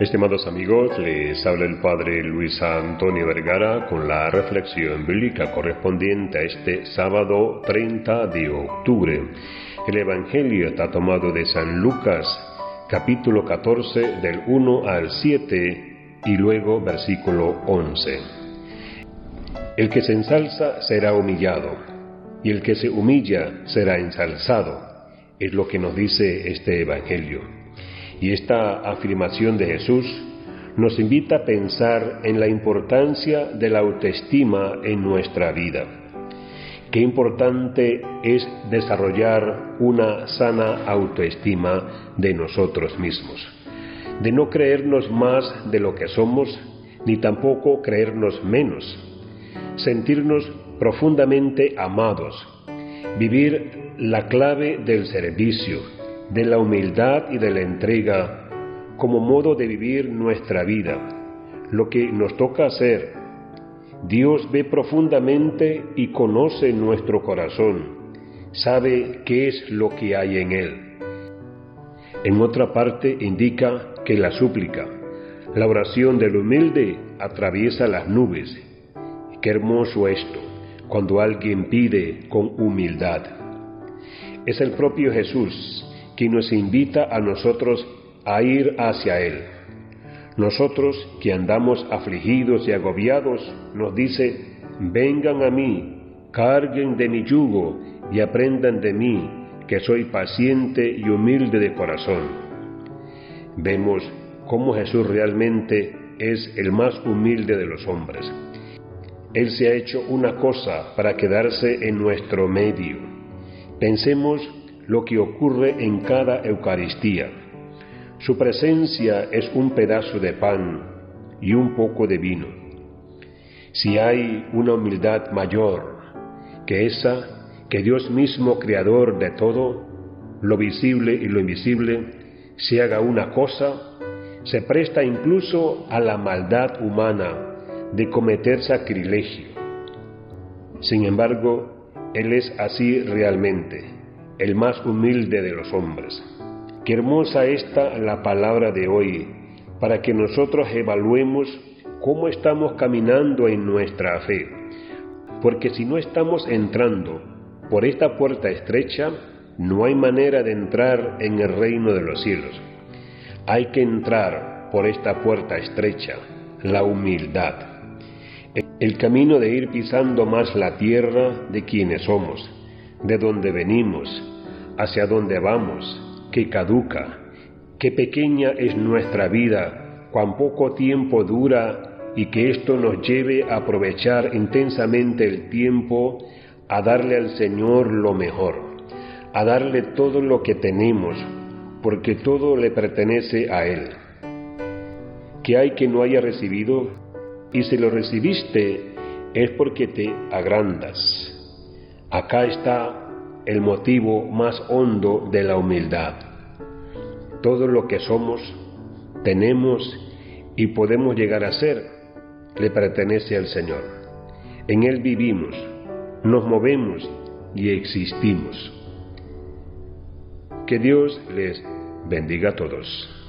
Estimados amigos, les habla el Padre Luis Antonio Vergara con la reflexión bíblica correspondiente a este sábado 30 de octubre. El Evangelio está tomado de San Lucas, capítulo 14, del 1 al 7 y luego versículo 11. El que se ensalza será humillado, y el que se humilla será ensalzado, es lo que nos dice este Evangelio. Y esta afirmación de Jesús nos invita a pensar en la importancia de la autoestima en nuestra vida. Qué importante es desarrollar una sana autoestima de nosotros mismos, de no creernos más de lo que somos, ni tampoco creernos menos, sentirnos profundamente amados, vivir la clave del servicio, de la humildad y de la entrega como modo de vivir nuestra vida, lo que nos toca hacer. Dios ve profundamente y conoce nuestro corazón, sabe qué es lo que hay en él. En otra parte indica que la súplica, la oración del humilde atraviesa las nubes. Qué hermoso esto, cuando alguien pide con humildad. Es el propio Jesús quien nos invita a nosotros a ir hacia Él. Nosotros que andamos afligidos y agobiados, nos dice, vengan a mí, carguen de mi yugo y aprendan de mí, que soy paciente y humilde de corazón. Vemos cómo Jesús realmente es el más humilde de los hombres. Él se ha hecho una cosa para quedarse en nuestro medio. Pensemos lo que ocurre en cada Eucaristía. Su presencia es un pedazo de pan y un poco de vino. Si hay una humildad mayor que esa, que Dios mismo, creador de todo, lo visible y lo invisible, se haga una cosa, se presta incluso a la maldad humana de cometer sacrilegio. Sin embargo, Él es así realmente el más humilde de los hombres. Qué hermosa está la palabra de hoy para que nosotros evaluemos cómo estamos caminando en nuestra fe. Porque si no estamos entrando por esta puerta estrecha, no hay manera de entrar en el reino de los cielos. Hay que entrar por esta puerta estrecha, la humildad. El camino de ir pisando más la tierra de quienes somos, de donde venimos, hacia dónde vamos, que caduca, qué pequeña es nuestra vida, cuán poco tiempo dura y que esto nos lleve a aprovechar intensamente el tiempo a darle al Señor lo mejor, a darle todo lo que tenemos, porque todo le pertenece a Él. ¿Qué hay que no haya recibido? Y si lo recibiste es porque te agrandas. Acá está el motivo más hondo de la humildad. Todo lo que somos, tenemos y podemos llegar a ser le pertenece al Señor. En Él vivimos, nos movemos y existimos. Que Dios les bendiga a todos.